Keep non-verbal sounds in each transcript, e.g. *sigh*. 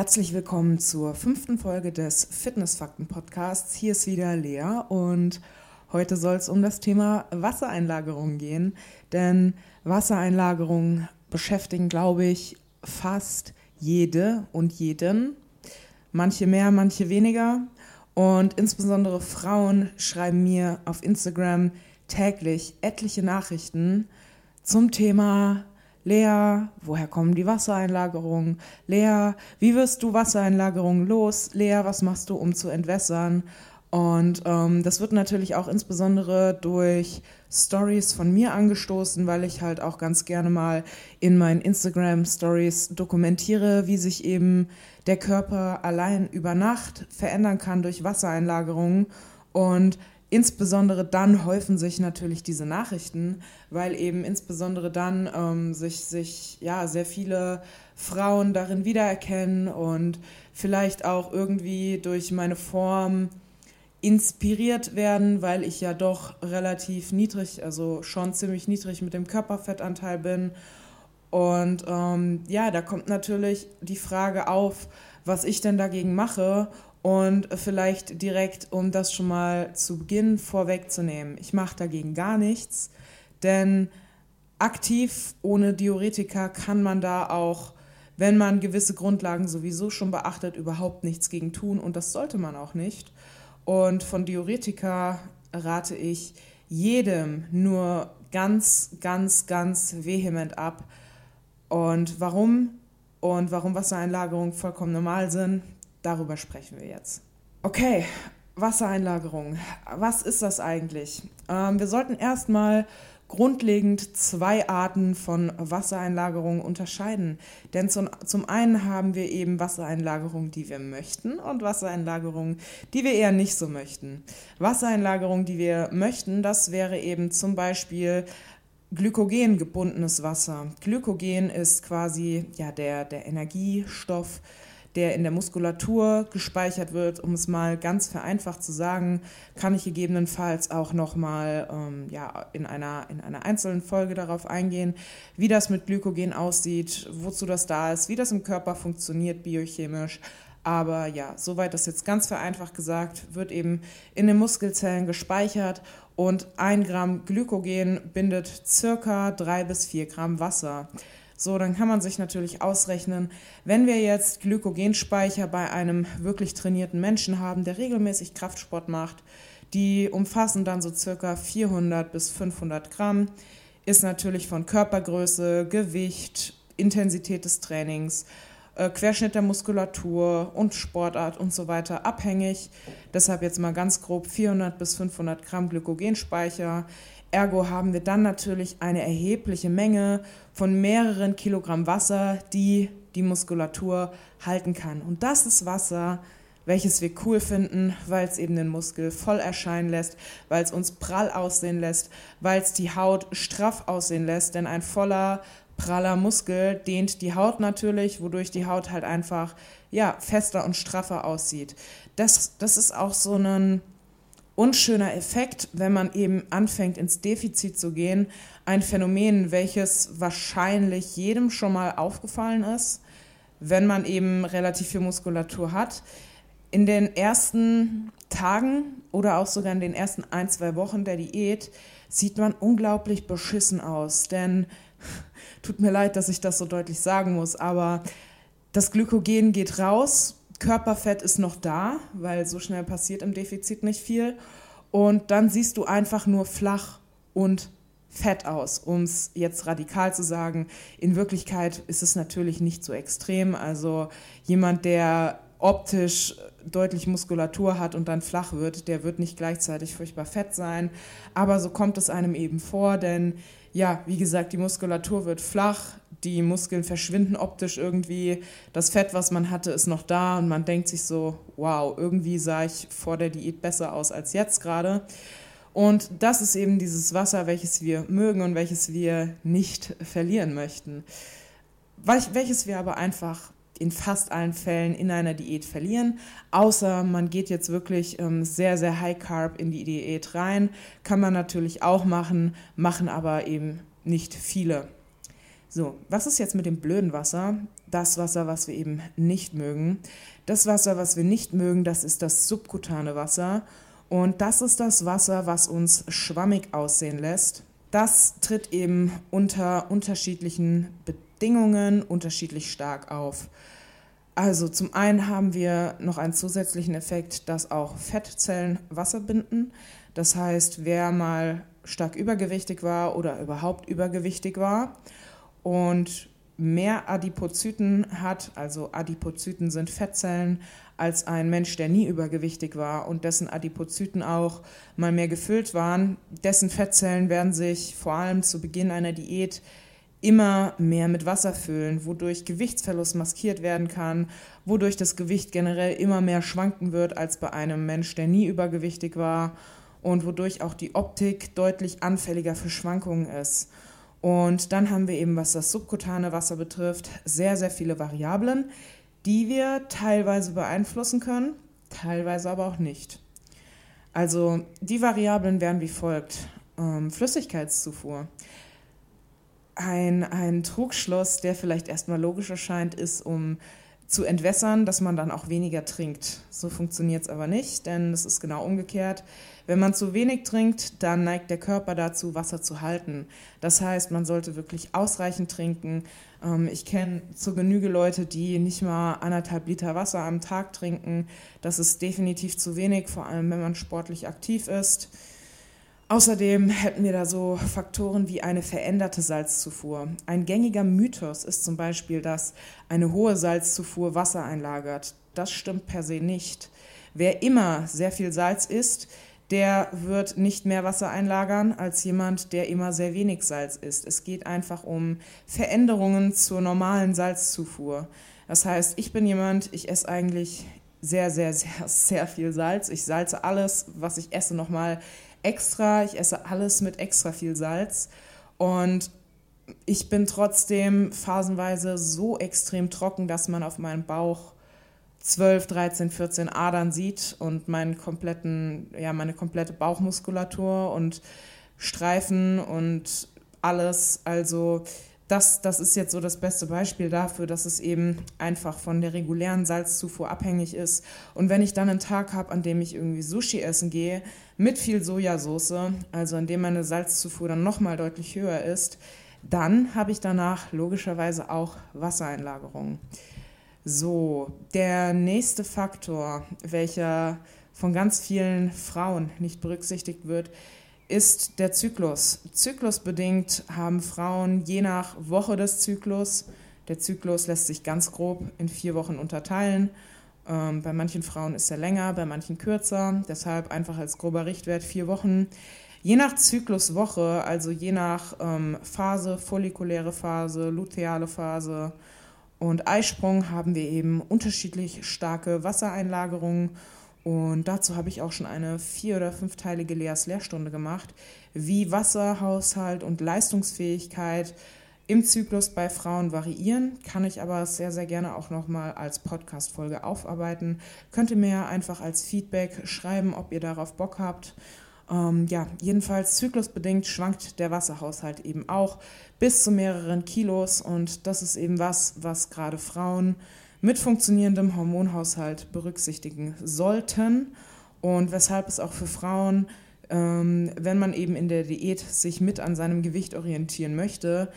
Herzlich willkommen zur fünften Folge des Fitnessfakten-Podcasts. Hier ist wieder Lea und heute soll es um das Thema Wassereinlagerung gehen. Denn Wassereinlagerungen beschäftigen, glaube ich, fast jede und jeden. Manche mehr, manche weniger. Und insbesondere Frauen schreiben mir auf Instagram täglich etliche Nachrichten zum Thema Lea, woher kommen die Wassereinlagerungen? Lea, wie wirst du Wassereinlagerungen los? Lea, was machst du, um zu entwässern? Und ähm, das wird natürlich auch insbesondere durch Stories von mir angestoßen, weil ich halt auch ganz gerne mal in meinen Instagram Stories dokumentiere, wie sich eben der Körper allein über Nacht verändern kann durch Wassereinlagerungen. Und insbesondere dann häufen sich natürlich diese Nachrichten, weil eben insbesondere dann ähm, sich, sich ja, sehr viele Frauen darin wiedererkennen und vielleicht auch irgendwie durch meine Form inspiriert werden, weil ich ja doch relativ niedrig, also schon ziemlich niedrig mit dem Körperfettanteil bin. Und ähm, ja, da kommt natürlich die Frage auf, was ich denn dagegen mache und vielleicht direkt, um das schon mal zu Beginn vorwegzunehmen, ich mache dagegen gar nichts, denn aktiv ohne Diuretika kann man da auch, wenn man gewisse Grundlagen sowieso schon beachtet, überhaupt nichts gegen tun und das sollte man auch nicht. Und von Diuretika rate ich jedem nur ganz, ganz, ganz vehement ab. Und warum? Und warum Wassereinlagerungen vollkommen normal sind, Darüber sprechen wir jetzt. Okay, Wassereinlagerung. Was ist das eigentlich? Ähm, wir sollten erstmal grundlegend zwei Arten von Wassereinlagerung unterscheiden. Denn zum, zum einen haben wir eben Wassereinlagerungen, die wir möchten und Wassereinlagerungen, die wir eher nicht so möchten. Wassereinlagerungen, die wir möchten, das wäre eben zum Beispiel Glykogen gebundenes Wasser. Glykogen ist quasi ja, der, der Energiestoff, der in der Muskulatur gespeichert wird. Um es mal ganz vereinfacht zu sagen, kann ich gegebenenfalls auch nochmal ähm, ja, in, einer, in einer einzelnen Folge darauf eingehen, wie das mit Glykogen aussieht, wozu das da ist, wie das im Körper funktioniert biochemisch. Aber ja, soweit das jetzt ganz vereinfacht gesagt, wird eben in den Muskelzellen gespeichert und ein Gramm Glykogen bindet circa drei bis vier Gramm Wasser. So, dann kann man sich natürlich ausrechnen, wenn wir jetzt Glykogenspeicher bei einem wirklich trainierten Menschen haben, der regelmäßig Kraftsport macht, die umfassen dann so circa 400 bis 500 Gramm, ist natürlich von Körpergröße, Gewicht, Intensität des Trainings, äh, Querschnitt der Muskulatur und Sportart und so weiter abhängig. Deshalb jetzt mal ganz grob 400 bis 500 Gramm Glykogenspeicher Ergo haben wir dann natürlich eine erhebliche Menge von mehreren Kilogramm Wasser, die die Muskulatur halten kann. Und das ist Wasser, welches wir cool finden, weil es eben den Muskel voll erscheinen lässt, weil es uns prall aussehen lässt, weil es die Haut straff aussehen lässt. Denn ein voller, praller Muskel dehnt die Haut natürlich, wodurch die Haut halt einfach ja, fester und straffer aussieht. Das, das ist auch so ein unschöner Effekt, wenn man eben anfängt ins Defizit zu gehen. Ein Phänomen, welches wahrscheinlich jedem schon mal aufgefallen ist, wenn man eben relativ viel Muskulatur hat. In den ersten Tagen oder auch sogar in den ersten ein, zwei Wochen der Diät sieht man unglaublich beschissen aus. Denn, *laughs* tut mir leid, dass ich das so deutlich sagen muss, aber das Glykogen geht raus, Körperfett ist noch da, weil so schnell passiert im Defizit nicht viel. Und dann siehst du einfach nur flach und fett aus, um es jetzt radikal zu sagen. In Wirklichkeit ist es natürlich nicht so extrem. Also jemand, der optisch deutlich Muskulatur hat und dann flach wird, der wird nicht gleichzeitig furchtbar fett sein. Aber so kommt es einem eben vor, denn ja, wie gesagt, die Muskulatur wird flach, die Muskeln verschwinden optisch irgendwie, das Fett, was man hatte, ist noch da und man denkt sich so, wow, irgendwie sah ich vor der Diät besser aus als jetzt gerade. Und das ist eben dieses Wasser, welches wir mögen und welches wir nicht verlieren möchten. Welches wir aber einfach in fast allen Fällen in einer Diät verlieren. Außer man geht jetzt wirklich ähm, sehr, sehr high carb in die Diät rein. Kann man natürlich auch machen, machen aber eben nicht viele. So, was ist jetzt mit dem blöden Wasser? Das Wasser, was wir eben nicht mögen. Das Wasser, was wir nicht mögen, das ist das subkutane Wasser. Und das ist das Wasser, was uns schwammig aussehen lässt. Das tritt eben unter unterschiedlichen Bedingungen unterschiedlich stark auf. Also zum einen haben wir noch einen zusätzlichen Effekt, dass auch Fettzellen Wasser binden. Das heißt, wer mal stark übergewichtig war oder überhaupt übergewichtig war und mehr Adipozyten hat, also Adipozyten sind Fettzellen, als ein Mensch, der nie übergewichtig war und dessen Adipozyten auch mal mehr gefüllt waren, dessen Fettzellen werden sich vor allem zu Beginn einer Diät immer mehr mit Wasser füllen, wodurch Gewichtsverlust maskiert werden kann, wodurch das Gewicht generell immer mehr schwanken wird als bei einem Mensch, der nie übergewichtig war und wodurch auch die Optik deutlich anfälliger für Schwankungen ist. Und dann haben wir eben, was das subkutane Wasser betrifft, sehr, sehr viele Variablen, die wir teilweise beeinflussen können, teilweise aber auch nicht. Also die Variablen wären wie folgt. Ähm, Flüssigkeitszufuhr. Ein, ein Trugschluss, der vielleicht erstmal logisch erscheint, ist, um zu entwässern, dass man dann auch weniger trinkt. So funktioniert es aber nicht, denn es ist genau umgekehrt. Wenn man zu wenig trinkt, dann neigt der Körper dazu, Wasser zu halten. Das heißt, man sollte wirklich ausreichend trinken. Ähm, ich kenne zu Genüge Leute, die nicht mal anderthalb Liter Wasser am Tag trinken. Das ist definitiv zu wenig, vor allem wenn man sportlich aktiv ist. Außerdem hätten wir da so Faktoren wie eine veränderte Salzzufuhr. Ein gängiger Mythos ist zum Beispiel, dass eine hohe Salzzufuhr Wasser einlagert. Das stimmt per se nicht. Wer immer sehr viel Salz isst, der wird nicht mehr Wasser einlagern als jemand, der immer sehr wenig Salz isst. Es geht einfach um Veränderungen zur normalen Salzzufuhr. Das heißt, ich bin jemand, ich esse eigentlich sehr, sehr, sehr, sehr viel Salz. Ich salze alles, was ich esse, nochmal extra. Ich esse alles mit extra viel Salz. Und ich bin trotzdem phasenweise so extrem trocken, dass man auf meinem Bauch 12, 13, 14 Adern sieht und meinen kompletten, ja, meine komplette Bauchmuskulatur und Streifen und alles. Also das, das ist jetzt so das beste Beispiel dafür, dass es eben einfach von der regulären Salzzufuhr abhängig ist. Und wenn ich dann einen Tag habe, an dem ich irgendwie Sushi essen gehe, mit viel Sojasauce, also an dem meine Salzzufuhr dann nochmal deutlich höher ist, dann habe ich danach logischerweise auch Wassereinlagerungen. So, der nächste Faktor, welcher von ganz vielen Frauen nicht berücksichtigt wird, ist der Zyklus. Zyklusbedingt haben Frauen je nach Woche des Zyklus, der Zyklus lässt sich ganz grob in vier Wochen unterteilen. Ähm, bei manchen Frauen ist er länger, bei manchen kürzer. Deshalb einfach als grober Richtwert vier Wochen. Je nach Zykluswoche, also je nach ähm, Phase, follikuläre Phase, luteale Phase und Eisprung, haben wir eben unterschiedlich starke Wassereinlagerungen und dazu habe ich auch schon eine vier- oder fünfteilige Leas Lehrstunde gemacht, wie Wasserhaushalt und Leistungsfähigkeit im Zyklus bei Frauen variieren. Kann ich aber sehr, sehr gerne auch nochmal als Podcast-Folge aufarbeiten. Könnt ihr mir einfach als Feedback schreiben, ob ihr darauf Bock habt. Ähm, ja, jedenfalls zyklusbedingt schwankt der Wasserhaushalt eben auch bis zu mehreren Kilos und das ist eben was, was gerade Frauen mit funktionierendem Hormonhaushalt berücksichtigen sollten. Und weshalb es auch für Frauen, ähm, wenn man eben in der Diät sich mit an seinem Gewicht orientieren möchte,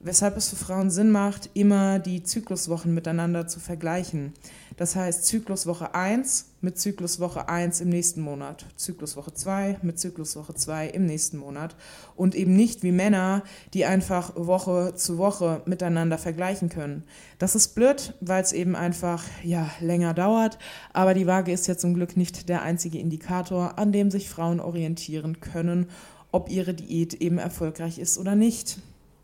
weshalb es für Frauen Sinn macht, immer die Zykluswochen miteinander zu vergleichen. Das heißt Zykluswoche 1 mit Zykluswoche 1 im nächsten Monat, Zykluswoche 2 mit Zykluswoche 2 im nächsten Monat und eben nicht wie Männer, die einfach Woche zu Woche miteinander vergleichen können. Das ist blöd, weil es eben einfach ja länger dauert, aber die Waage ist ja zum Glück nicht der einzige Indikator, an dem sich Frauen orientieren können, ob ihre Diät eben erfolgreich ist oder nicht.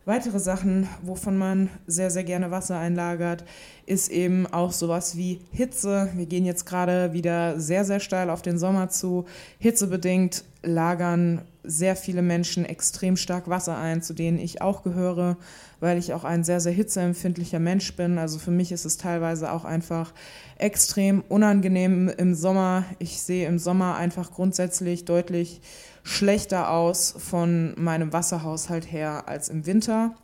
Weitere Sachen, wovon man sehr, sehr gerne Wasser einlagert, ist eben auch sowas wie Hitze. Wir gehen jetzt gerade wieder sehr, sehr steil auf den Sommer zu. Hitzebedingt lagern sehr viele Menschen extrem stark Wasser ein, zu denen ich auch gehöre, weil ich auch ein sehr, sehr hitzeempfindlicher Mensch bin. Also für mich ist es teilweise auch einfach extrem unangenehm im Sommer. Ich sehe im Sommer einfach grundsätzlich deutlich schlechter aus von meinem Wasserhaushalt her als im Winter.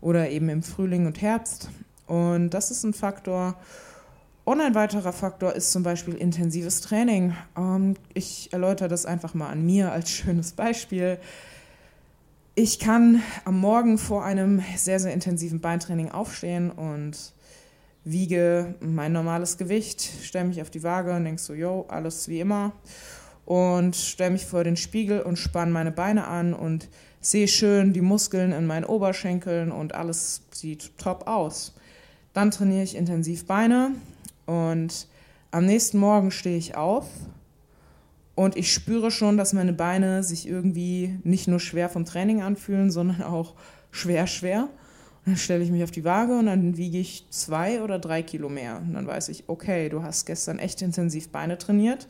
oder eben im Frühling und Herbst. Und das ist ein Faktor. Und ein weiterer Faktor ist zum Beispiel intensives Training. Ähm, ich erläutere das einfach mal an mir als schönes Beispiel. Ich kann am Morgen vor einem sehr, sehr intensiven Beintraining aufstehen und wiege mein normales Gewicht, stelle mich auf die Waage und denke so, yo, alles wie immer. Und stelle mich vor den Spiegel und spanne meine Beine an und sehe schön die Muskeln in meinen Oberschenkeln und alles sieht top aus. Dann trainiere ich intensiv Beine und am nächsten Morgen stehe ich auf und ich spüre schon, dass meine Beine sich irgendwie nicht nur schwer vom Training anfühlen, sondern auch schwer, schwer. Und dann stelle ich mich auf die Waage und dann wiege ich zwei oder drei Kilo mehr. Und dann weiß ich, okay, du hast gestern echt intensiv Beine trainiert.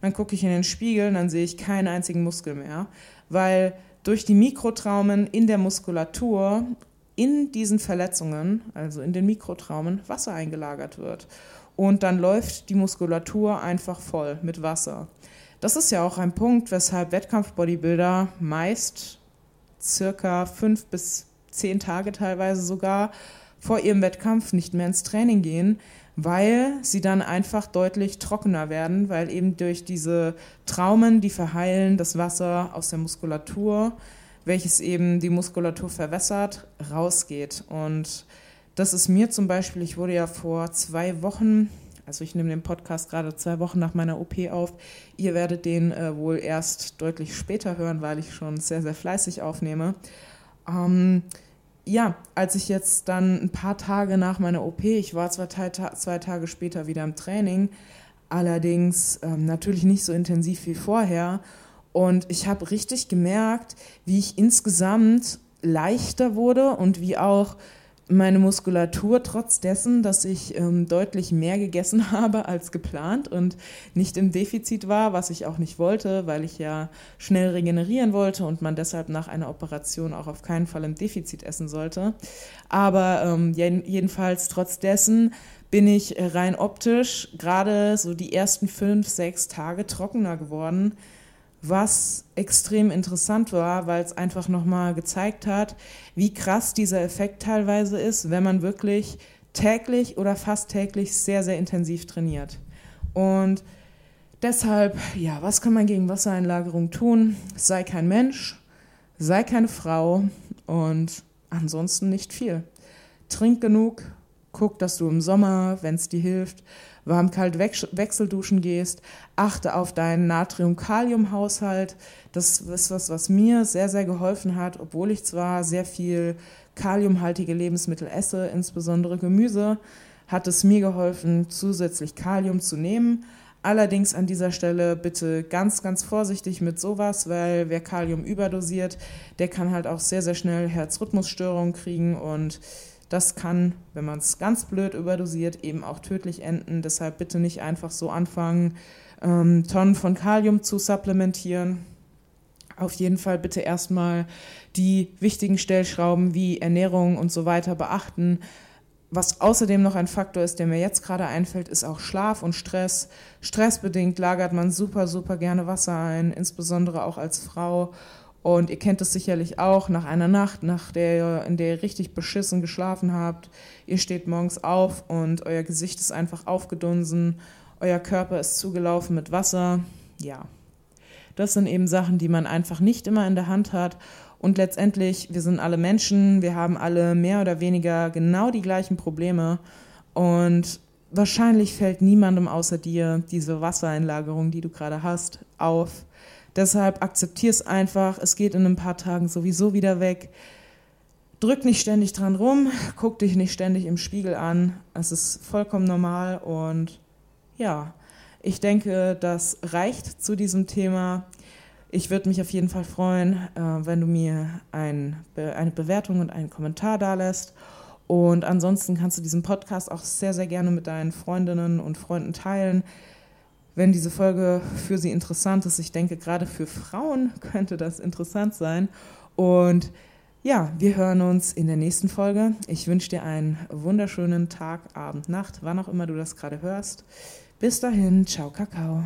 Dann gucke ich in den Spiegel und dann sehe ich keinen einzigen Muskel mehr, weil durch die Mikrotraumen in der Muskulatur in diesen Verletzungen, also in den Mikrotraumen, Wasser eingelagert wird. Und dann läuft die Muskulatur einfach voll mit Wasser. Das ist ja auch ein Punkt, weshalb Wettkampf-Bodybuilder meist circa fünf bis zehn Tage teilweise sogar vor ihrem Wettkampf nicht mehr ins Training gehen, weil sie dann einfach deutlich trockener werden, weil eben durch diese Traumen, die verheilen, das Wasser aus der Muskulatur, welches eben die Muskulatur verwässert, rausgeht. Und das ist mir zum Beispiel, ich wurde ja vor zwei Wochen also ich nehme den Podcast gerade zwei Wochen nach meiner OP auf. Ihr werdet den äh, wohl erst deutlich später hören, weil ich schon sehr, sehr fleißig aufnehme. Ähm, ja, als ich jetzt dann ein paar Tage nach meiner OP, ich war zwar zwei Tage später wieder im Training, allerdings ähm, natürlich nicht so intensiv wie vorher. Und ich habe richtig gemerkt, wie ich insgesamt leichter wurde und wie auch meine Muskulatur, trotz dessen, dass ich ähm, deutlich mehr gegessen *laughs* habe als geplant und nicht im Defizit war, was ich auch nicht wollte, weil ich ja schnell regenerieren wollte und man deshalb nach einer Operation auch auf keinen Fall im Defizit essen sollte. Aber ähm, jedenfalls trotz dessen bin ich rein optisch gerade so die ersten fünf, sechs Tage trockener geworden was extrem interessant war, weil es einfach nochmal gezeigt hat, wie krass dieser Effekt teilweise ist, wenn man wirklich täglich oder fast täglich sehr, sehr intensiv trainiert. Und deshalb, ja, was kann man gegen Wassereinlagerung tun? Sei kein Mensch, sei keine Frau und ansonsten nicht viel. Trink genug, guck, dass du im Sommer, wenn es dir hilft, warm-kalt Wechselduschen gehst, achte auf deinen Natrium-Kalium-Haushalt. Das ist was, was mir sehr, sehr geholfen hat, obwohl ich zwar sehr viel kaliumhaltige Lebensmittel esse, insbesondere Gemüse, hat es mir geholfen, zusätzlich Kalium zu nehmen. Allerdings an dieser Stelle bitte ganz, ganz vorsichtig mit sowas, weil wer Kalium überdosiert, der kann halt auch sehr, sehr schnell Herzrhythmusstörungen kriegen und das kann, wenn man es ganz blöd überdosiert, eben auch tödlich enden. Deshalb bitte nicht einfach so anfangen, ähm, Tonnen von Kalium zu supplementieren. Auf jeden Fall bitte erstmal die wichtigen Stellschrauben wie Ernährung und so weiter beachten. Was außerdem noch ein Faktor ist, der mir jetzt gerade einfällt, ist auch Schlaf und Stress. Stressbedingt lagert man super, super gerne Wasser ein, insbesondere auch als Frau. Und ihr kennt es sicherlich auch nach einer Nacht, nach der, in der ihr richtig beschissen geschlafen habt. Ihr steht morgens auf und euer Gesicht ist einfach aufgedunsen, euer Körper ist zugelaufen mit Wasser. Ja, das sind eben Sachen, die man einfach nicht immer in der Hand hat. Und letztendlich, wir sind alle Menschen, wir haben alle mehr oder weniger genau die gleichen Probleme. Und wahrscheinlich fällt niemandem außer dir diese Wassereinlagerung, die du gerade hast, auf. Deshalb akzeptier es einfach. Es geht in ein paar Tagen sowieso wieder weg. Drück nicht ständig dran rum, guck dich nicht ständig im Spiegel an. Es ist vollkommen normal und ja, ich denke, das reicht zu diesem Thema. Ich würde mich auf jeden Fall freuen, äh, wenn du mir ein, eine Bewertung und einen Kommentar da lässt. Und ansonsten kannst du diesen Podcast auch sehr, sehr gerne mit deinen Freundinnen und Freunden teilen wenn diese Folge für Sie interessant ist. Ich denke, gerade für Frauen *laughs* könnte das interessant sein. Und ja, wir hören uns in der nächsten Folge. Ich wünsche dir einen wunderschönen Tag, Abend, Nacht, wann auch immer du das gerade hörst. Bis dahin, ciao, Kakao.